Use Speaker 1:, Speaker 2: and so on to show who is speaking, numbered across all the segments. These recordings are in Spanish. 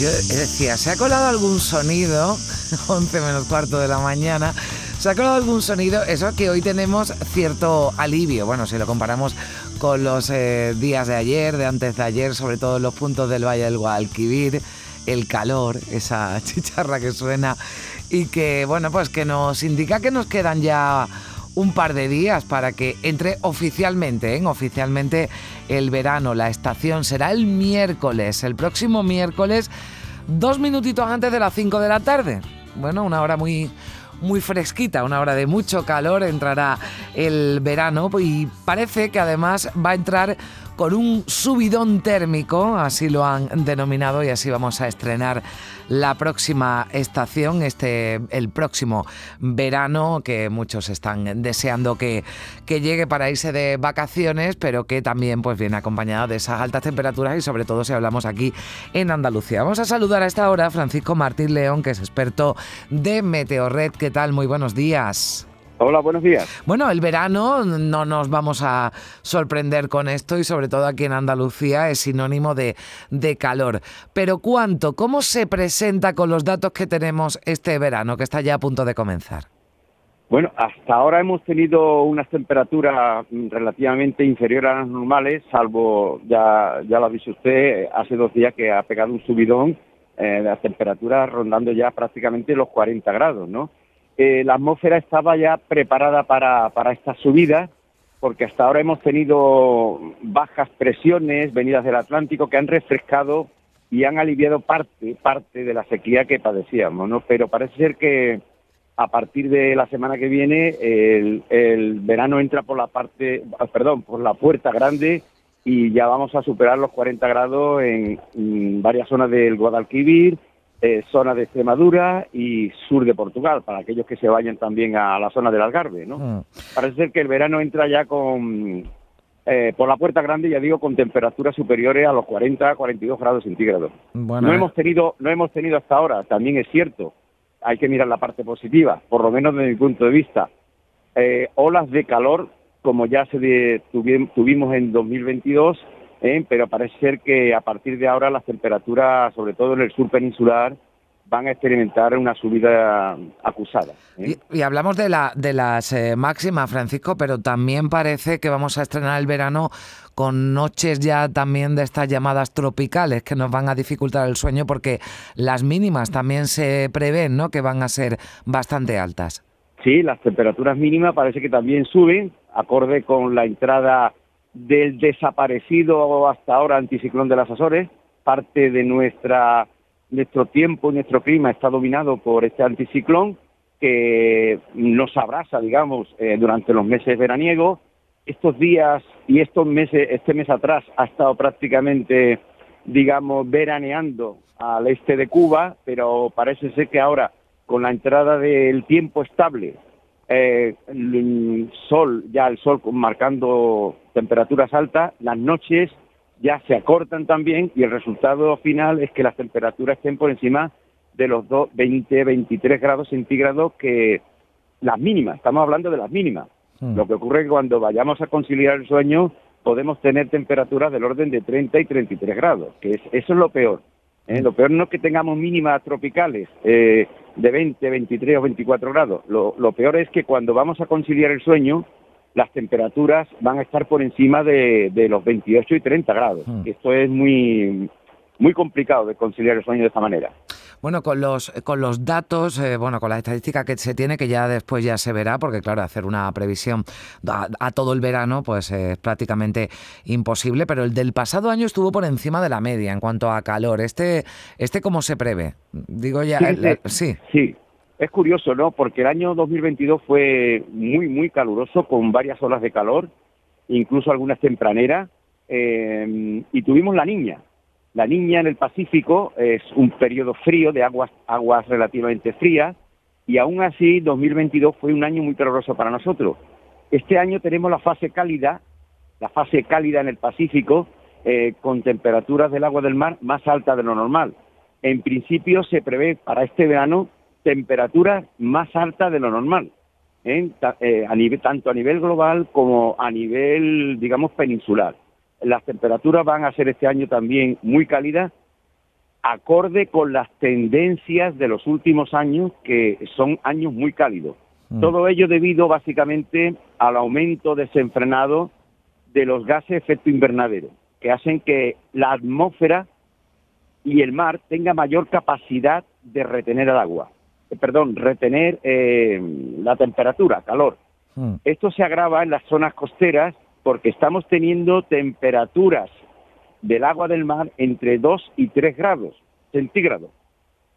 Speaker 1: Yo decía, ¿se ha colado algún sonido? 11 menos cuarto de la mañana. ¿Se ha colado algún sonido? Eso que hoy tenemos cierto alivio. Bueno, si lo comparamos con los eh, días de ayer, de antes de ayer, sobre todo en los puntos del Valle del Guadalquivir, el calor, esa chicharra que suena y que, bueno, pues que nos indica que nos quedan ya un par de días para que entre oficialmente, ¿eh? oficialmente el verano, la estación será el miércoles, el próximo miércoles, dos minutitos antes de las 5 de la tarde. Bueno, una hora muy, muy fresquita, una hora de mucho calor, entrará el verano y parece que además va a entrar con un subidón térmico, así lo han denominado, y así vamos a estrenar la próxima estación, este el próximo verano, que muchos están deseando que, que llegue para irse de vacaciones, pero que también pues viene acompañado de esas altas temperaturas y sobre todo si hablamos aquí en Andalucía. Vamos a saludar a esta hora a Francisco Martín León, que es experto de Meteorred. ¿Qué tal? Muy buenos días.
Speaker 2: Hola, buenos días.
Speaker 1: Bueno, el verano no nos vamos a sorprender con esto y sobre todo aquí en Andalucía es sinónimo de, de, calor. Pero ¿cuánto? ¿Cómo se presenta con los datos que tenemos este verano que está ya a punto de comenzar?
Speaker 2: Bueno, hasta ahora hemos tenido unas temperaturas relativamente inferiores a las normales, salvo, ya, ya lo ha visto usted, hace dos días que ha pegado un subidón eh, de las temperaturas rondando ya prácticamente los 40 grados, ¿no? Eh, la atmósfera estaba ya preparada para, para esta subida, porque hasta ahora hemos tenido bajas presiones venidas del Atlántico que han refrescado y han aliviado parte, parte de la sequía que padecíamos, ¿no? Pero parece ser que a partir de la semana que viene el, verano entra por la parte, perdón, por la puerta grande y ya vamos a superar los 40 grados en varias zonas del Guadalquivir, eh, zona de Extremadura y sur de Portugal, para aquellos que se vayan también a la zona del Algarve, ¿no? Mm. Parece ser que el verano entra ya con, eh, por la puerta grande, ya digo, con temperaturas superiores a los 40, 42 grados centígrados. no, hemos tenido, no hemos tenido hasta ahora, también es cierto, hay que mirar la parte positiva, por lo menos desde mi punto de vista, eh, olas de calor como ya se tuvimos en 2022 ¿eh? pero parece ser que a partir de ahora las temperaturas, sobre todo en el sur peninsular, van a experimentar una subida acusada.
Speaker 1: ¿eh? Y, hablamos de, la, de las eh, máximas, Francisco, pero también parece que vamos a estrenar el verano con noches ya también de estas llamadas tropicales que nos van a dificultar el sueño porque las mínimas también se prevén ¿no? que van a ser bastante altas.
Speaker 2: Sí, las temperaturas mínimas parece que también suben, acorde con la entrada del desaparecido hasta ahora anticiclón de las Azores. Parte de nuestra, nuestro tiempo, nuestro clima está dominado por este anticiclón que nos abraza, digamos, eh, durante los meses veraniegos. Estos días y estos meses, este mes atrás ha estado prácticamente, digamos, veraneando al este de Cuba, pero parece ser que ahora, con la entrada del tiempo estable, eh, el sol, ya el sol marcando temperaturas altas, las noches ya se acortan también y el resultado final es que las temperaturas estén por encima de los 20, 23 grados centígrados que las mínimas, estamos hablando de las mínimas. Hmm. Lo que ocurre es que cuando vayamos a conciliar el sueño podemos tener temperaturas del orden de 30 y 33 grados, que es, eso es lo peor. ¿eh? Lo peor no es que tengamos mínimas tropicales eh, de 20, 23 o 24 grados. Lo, lo peor es que cuando vamos a conciliar el sueño las temperaturas van a estar por encima de, los 28 y 30 grados. Hmm. Esto es muy, muy complicado de conciliar el sueño de esta manera.
Speaker 1: Bueno, con los, con los datos, eh, bueno, con la estadística que se tiene, que ya después ya se verá, porque claro, hacer una previsión a, todo el verano, pues es prácticamente imposible, pero el del pasado año estuvo por encima de la media en cuanto a calor. ¿Este, este cómo se prevé? Digo ya,
Speaker 2: sí. sí. Es curioso, ¿no? Porque el año 2022 fue muy, muy caluroso, con varias olas de calor, incluso algunas tempraneras, eh, y tuvimos la niña. La niña en el Pacífico es un periodo frío de aguas, aguas relativamente frías, y aún así 2022 fue un año muy caluroso para nosotros. Este año tenemos la fase cálida, la fase cálida en el Pacífico, eh, con temperaturas del agua del mar más altas de lo normal. En principio se prevé para este verano temperaturas más altas de lo normal, ¿eh? Eh, a nivel, tanto a nivel global como a nivel, digamos, peninsular. Las temperaturas van a ser este año también muy cálidas, acorde con las tendencias de los últimos años, que son años muy cálidos. Mm. Todo ello debido básicamente al aumento desenfrenado de los gases de efecto invernadero, que hacen que la atmósfera y el mar tenga mayor capacidad de retener el agua, perdón, retener eh, la temperatura, calor. Mm. Esto se agrava en las zonas costeras porque estamos teniendo temperaturas del agua del mar entre 2 y 3 grados centígrados.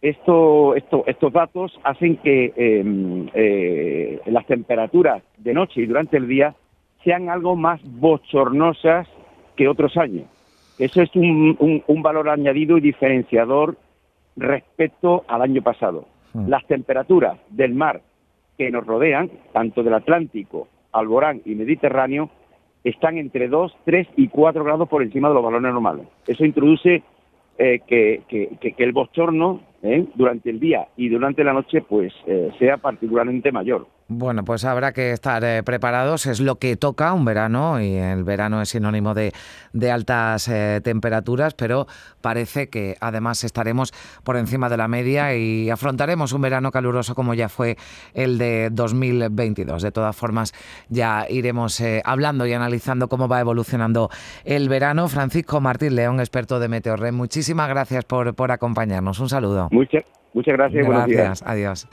Speaker 2: Esto, esto, estos datos hacen que em, eh, las temperaturas de noche y durante el día sean algo más bochornosas que otros años. Eso es un, un, valor añadido y diferenciador respecto al año pasado. Hmm. Las temperaturas del mar que nos rodean, tanto del Atlántico, Alborán y Mediterráneo, están entre 2, 3 y 4 grados por encima de los valores normales. Eso introduce eh, que, que, que, el bochorno ¿eh? durante el día y durante la noche pues eh, sea particularmente mayor.
Speaker 1: Bueno, pues habrá que estar eh, preparados, es lo que toca un verano y el verano es sinónimo de, de altas temperaturas, pero parece que además estaremos por encima de la media y afrontaremos un verano caluroso como ya fue el de 2022. De todas formas, ya iremos hablando y analizando cómo va evolucionando el verano. Francisco Martín León, experto de Meteorred, muchísimas gracias por, por acompañarnos. Un saludo.
Speaker 2: Muchas, muchas gracias.
Speaker 1: Gracias, adiós.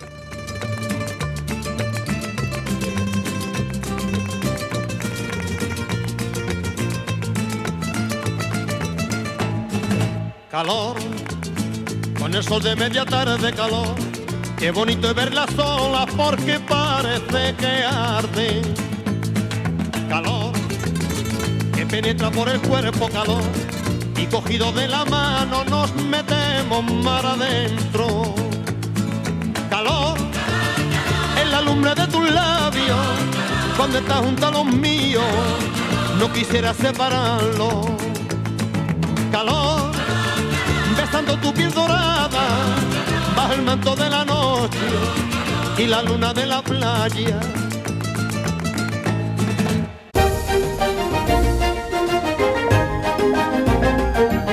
Speaker 3: Calor, con el sol de media tarde calor. Qué bonito es ver las olas porque parece que arde. Calor, que penetra por el cuerpo calor y cogido de la mano nos metemos mar adentro. Calor en la lumbre de tus labios, cuando estás junto a los míos, no quisiera separarlo. Calor besando tu piel dorada, bajo el manto de la noche y la luna de la playa